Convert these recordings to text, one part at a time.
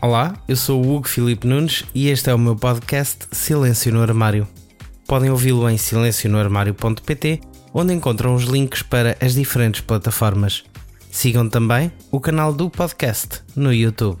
Olá, eu sou o Hugo Filipe Nunes e este é o meu podcast Silêncio no Armário. Podem ouvi-lo em silencionoarmário.pt, onde encontram os links para as diferentes plataformas. Sigam também o canal do podcast no YouTube.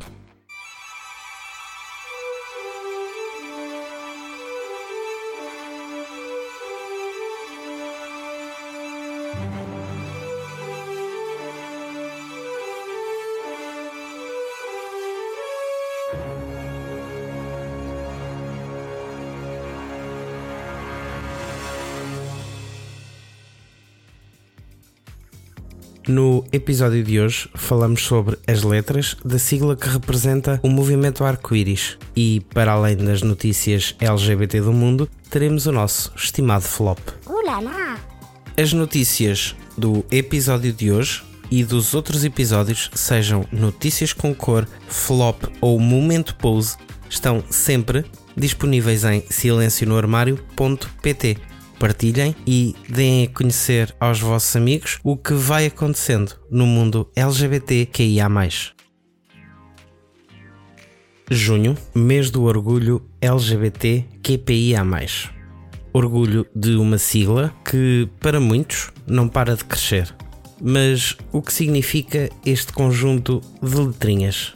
No episódio de hoje falamos sobre as letras da sigla que representa o movimento arco-íris e, para além das notícias LGBT do mundo, teremos o nosso estimado flop. Ulala. As notícias do episódio de hoje e dos outros episódios, sejam notícias com cor, flop ou momento pose, estão sempre disponíveis em silencionoarmário.pt partilhem e deem a conhecer aos vossos amigos o que vai acontecendo no mundo LGBTQIA. Junho, mês do orgulho LGBTQPIA. Orgulho de uma sigla que, para muitos, não para de crescer. Mas o que significa este conjunto de letrinhas?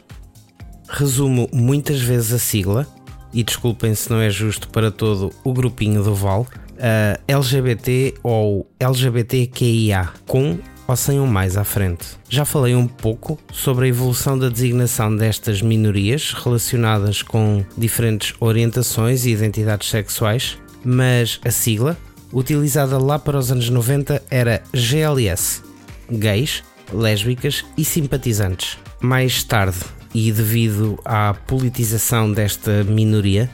Resumo muitas vezes a sigla, e desculpem se não é justo para todo o grupinho do Val, uh, LGBT ou LGBTQIA, com ou sem um mais à frente. Já falei um pouco sobre a evolução da designação destas minorias relacionadas com diferentes orientações e identidades sexuais, mas a sigla, utilizada lá para os anos 90, era GLS gays, lésbicas e simpatizantes. Mais tarde, e devido à politização desta minoria,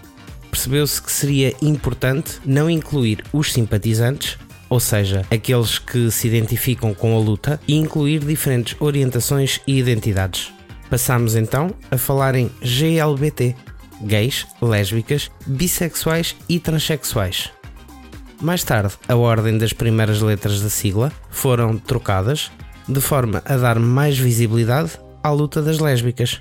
percebeu-se que seria importante não incluir os simpatizantes, ou seja, aqueles que se identificam com a luta, e incluir diferentes orientações e identidades. Passamos então a falar em GLBT, gays, lésbicas, bissexuais e transexuais. Mais tarde, a ordem das primeiras letras da sigla foram trocadas de forma a dar mais visibilidade à luta das lésbicas.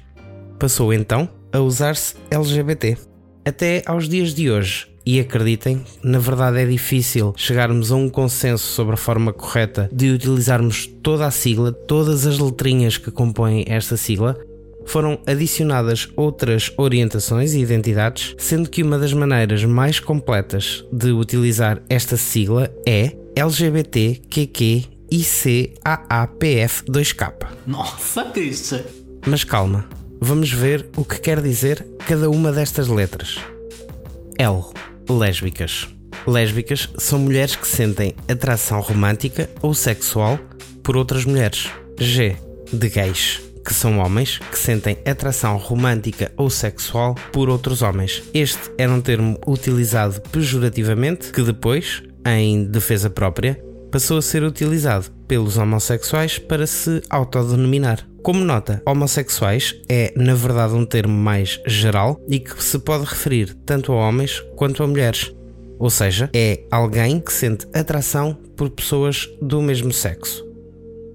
Passou então a usar-se LGBT até aos dias de hoje. E acreditem, na verdade é difícil chegarmos a um consenso sobre a forma correta de utilizarmos toda a sigla, todas as letrinhas que compõem esta sigla. Foram adicionadas outras orientações e identidades, sendo que uma das maneiras mais completas de utilizar esta sigla é LGBTQQICAAPF2K. Nossa, Christian! Mas calma, vamos ver o que quer dizer cada uma destas letras. L. Lésbicas. Lésbicas são mulheres que sentem atração romântica ou sexual por outras mulheres. G. De gays, que são homens que sentem atração romântica ou sexual por outros homens. Este era um termo utilizado pejorativamente que depois, em defesa própria, passou a ser utilizado pelos homossexuais para se autodenominar. Como nota, homossexuais é na verdade um termo mais geral e que se pode referir tanto a homens quanto a mulheres. Ou seja, é alguém que sente atração por pessoas do mesmo sexo.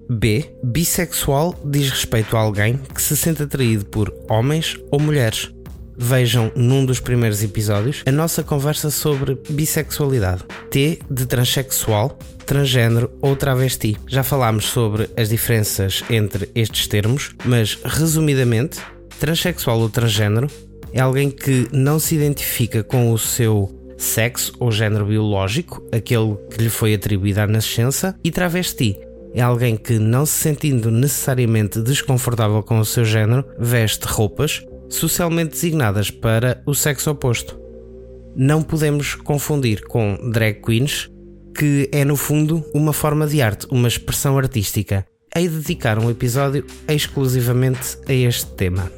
B. Bissexual diz respeito a alguém que se sente atraído por homens ou mulheres. Vejam num dos primeiros episódios a nossa conversa sobre bissexualidade. T de transexual, transgênero ou travesti. Já falámos sobre as diferenças entre estes termos, mas resumidamente, transexual ou transgênero é alguém que não se identifica com o seu sexo ou género biológico, aquele que lhe foi atribuído à nascença, e travesti é alguém que, não se sentindo necessariamente desconfortável com o seu género, veste roupas socialmente designadas para o sexo oposto. Não podemos confundir com drag queens, que é no fundo uma forma de arte, uma expressão artística. Hei de dedicar um episódio exclusivamente a este tema,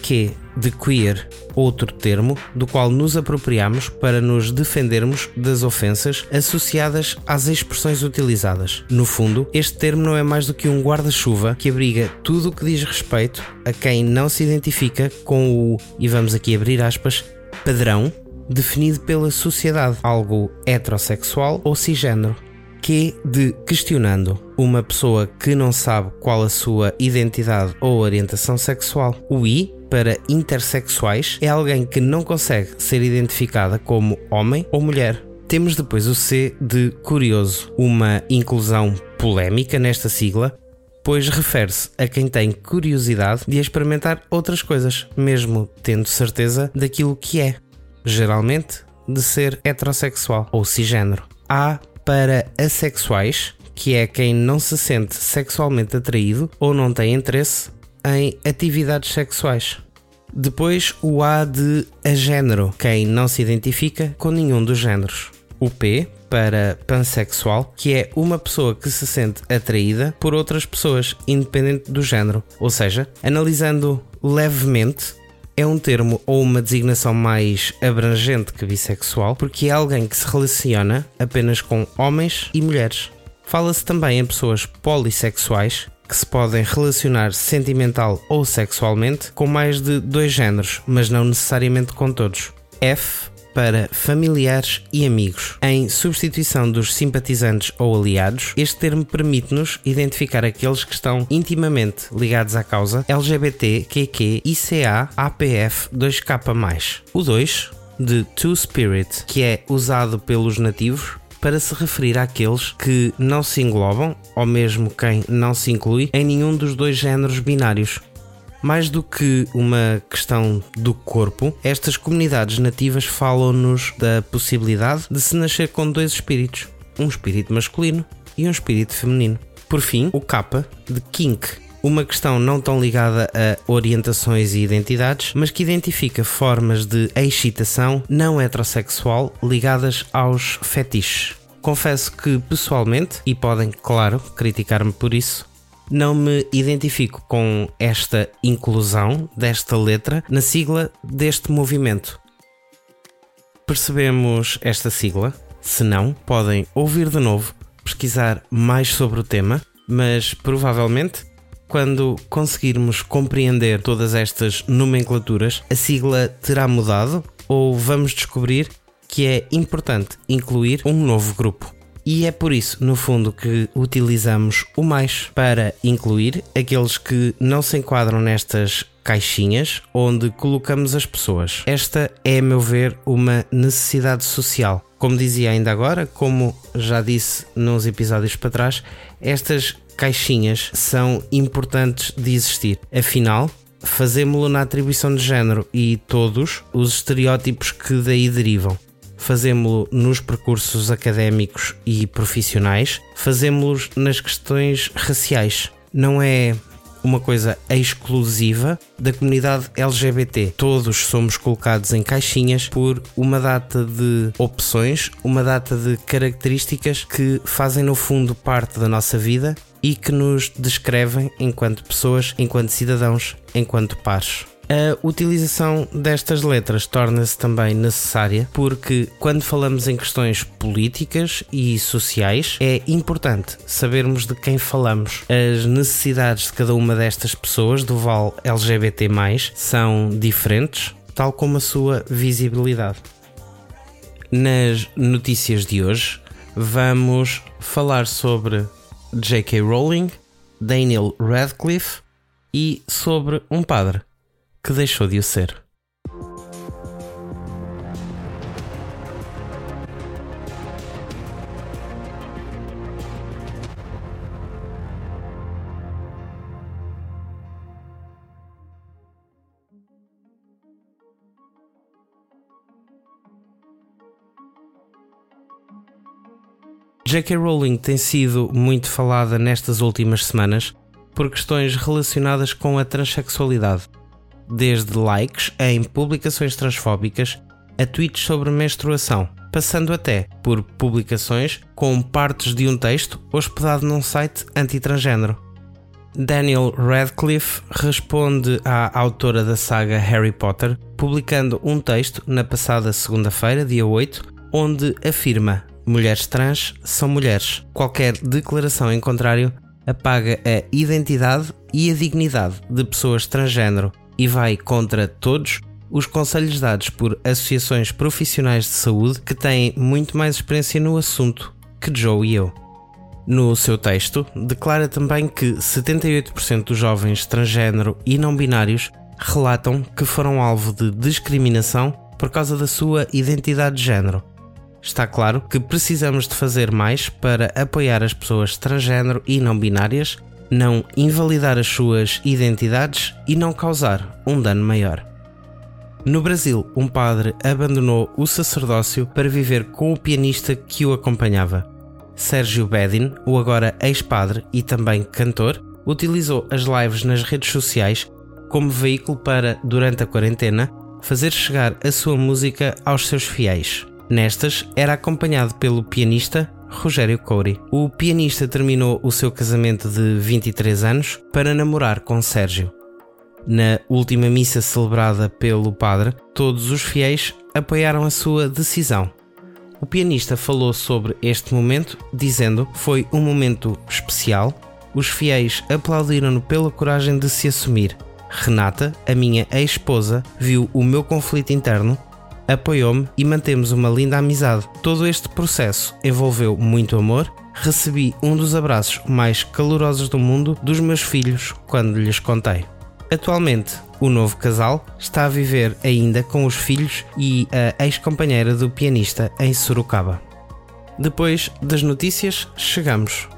que é de queer, outro termo do qual nos apropriamos para nos defendermos das ofensas associadas às expressões utilizadas. No fundo, este termo não é mais do que um guarda-chuva que abriga tudo o que diz respeito a quem não se identifica com o, e vamos aqui abrir aspas, padrão definido pela sociedade, algo heterossexual ou cisgênero. Que de questionando uma pessoa que não sabe qual a sua identidade ou orientação sexual. O I para intersexuais é alguém que não consegue ser identificada como homem ou mulher. Temos depois o C de curioso, uma inclusão polémica nesta sigla, pois refere-se a quem tem curiosidade de experimentar outras coisas, mesmo tendo certeza daquilo que é, geralmente de ser heterossexual ou cisgênero. A para assexuais, que é quem não se sente sexualmente atraído ou não tem interesse em atividades sexuais. Depois o A de agênero, quem não se identifica com nenhum dos géneros. O P para pansexual, que é uma pessoa que se sente atraída por outras pessoas, independente do género. Ou seja, analisando levemente, é um termo ou uma designação mais abrangente que bissexual, porque é alguém que se relaciona apenas com homens e mulheres. Fala-se também em pessoas polissexuais, que se podem relacionar sentimental ou sexualmente com mais de dois géneros, mas não necessariamente com todos. F para familiares e amigos. Em substituição dos simpatizantes ou aliados, este termo permite-nos identificar aqueles que estão intimamente ligados à causa LGBT, QQ, ICA, APF 2K+. O 2 de Two Spirit, que é usado pelos nativos para se referir àqueles que não se englobam, ou mesmo quem não se inclui, em nenhum dos dois géneros binários. Mais do que uma questão do corpo, estas comunidades nativas falam-nos da possibilidade de se nascer com dois espíritos, um espírito masculino e um espírito feminino. Por fim, o K de kink, uma questão não tão ligada a orientações e identidades, mas que identifica formas de excitação não heterossexual ligadas aos fetiches. Confesso que pessoalmente, e podem, claro, criticar-me por isso, não me identifico com esta inclusão desta letra na sigla deste movimento. Percebemos esta sigla? Se não, podem ouvir de novo, pesquisar mais sobre o tema, mas provavelmente quando conseguirmos compreender todas estas nomenclaturas, a sigla terá mudado ou vamos descobrir que é importante incluir um novo grupo. E é por isso, no fundo, que utilizamos o mais para incluir aqueles que não se enquadram nestas caixinhas onde colocamos as pessoas. Esta é, a meu ver, uma necessidade social. Como dizia ainda agora, como já disse nos episódios para trás, estas caixinhas são importantes de existir. Afinal, fazemos-lo na atribuição de género e todos os estereótipos que daí derivam fazemos-lo nos percursos académicos e profissionais, fazemos-lo nas questões raciais. Não é uma coisa exclusiva da comunidade LGBT. Todos somos colocados em caixinhas por uma data de opções, uma data de características que fazem no fundo parte da nossa vida e que nos descrevem enquanto pessoas, enquanto cidadãos, enquanto pares. A utilização destas letras torna-se também necessária porque, quando falamos em questões políticas e sociais, é importante sabermos de quem falamos. As necessidades de cada uma destas pessoas do Val LGBT, são diferentes, tal como a sua visibilidade. Nas notícias de hoje, vamos falar sobre J.K. Rowling, Daniel Radcliffe e sobre um padre que deixou de o ser. J.K. Rowling tem sido muito falada nestas últimas semanas por questões relacionadas com a transexualidade desde likes em publicações transfóbicas a tweets sobre menstruação, passando até por publicações com partes de um texto hospedado num site antitransgênero. Daniel Radcliffe responde à autora da saga Harry Potter, publicando um texto na passada segunda-feira, dia 8, onde afirma: Mulheres trans são mulheres. Qualquer declaração em contrário apaga a identidade e a dignidade de pessoas transgênero e vai contra todos os conselhos dados por associações profissionais de saúde que têm muito mais experiência no assunto que Joe e eu. No seu texto, declara também que 78% dos jovens transgênero e não binários relatam que foram alvo de discriminação por causa da sua identidade de género. Está claro que precisamos de fazer mais para apoiar as pessoas transgênero e não binárias, não invalidar as suas identidades e não causar um dano maior. No Brasil, um padre abandonou o sacerdócio para viver com o pianista que o acompanhava. Sérgio Bedin, o agora ex-padre e também cantor, utilizou as lives nas redes sociais como veículo para, durante a quarentena, fazer chegar a sua música aos seus fiéis. Nestas, era acompanhado pelo pianista Rogério Couri. O pianista terminou o seu casamento de 23 anos para namorar com Sérgio. Na última missa celebrada pelo padre, todos os fiéis apoiaram a sua decisão. O pianista falou sobre este momento, dizendo: Foi um momento especial. Os fiéis aplaudiram-no pela coragem de se assumir. Renata, a minha ex-esposa, viu o meu conflito interno, apoiou-me e mantemos uma linda amizade. Todo este processo envolveu muito amor. Recebi um dos abraços mais calorosos do mundo dos meus filhos quando lhes contei. Atualmente, o novo casal está a viver ainda com os filhos e a ex-companheira do pianista em Sorocaba. Depois das notícias, chegamos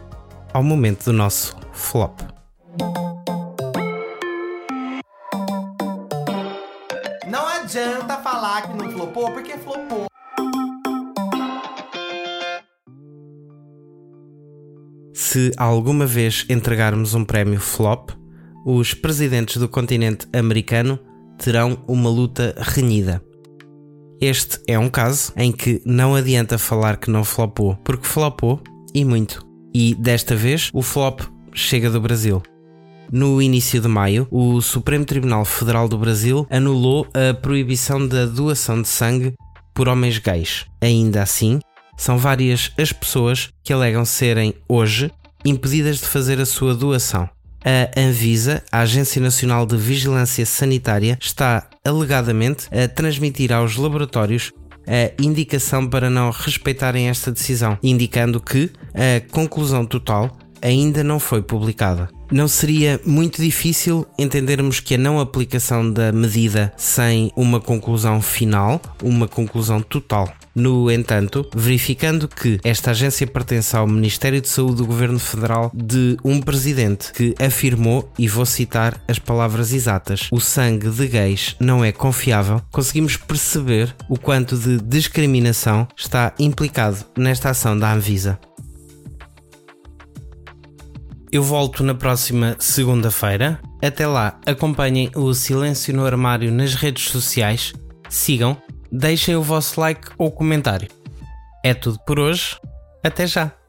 ao momento do nosso flop. Não adianta falar que flopou, flopou. Se alguma vez entregarmos um prémio flop, os presidentes do continente americano terão uma luta renhida. Este é um caso em que não adianta falar que não flopou, porque flopou e muito. E desta vez o flop chega do Brasil. No início de maio, o Supremo Tribunal Federal do Brasil anulou a proibição da doação de sangue por homens gays. Ainda assim, são várias as pessoas que alegam serem, hoje, impedidas de fazer a sua doação. A Anvisa, a Agência Nacional de Vigilância Sanitária, está alegadamente a transmitir aos laboratórios a indicação para não respeitarem esta decisão, indicando que a conclusão total ainda não foi publicada. Não seria muito difícil entendermos que a não aplicação da medida sem uma conclusão final, uma conclusão total. No entanto, verificando que esta agência pertence ao Ministério de Saúde do Governo Federal de um presidente que afirmou, e vou citar as palavras exatas: o sangue de gays não é confiável, conseguimos perceber o quanto de discriminação está implicado nesta ação da Anvisa. Eu volto na próxima segunda-feira. Até lá, acompanhem o Silêncio no Armário nas redes sociais, sigam, deixem o vosso like ou comentário. É tudo por hoje. Até já!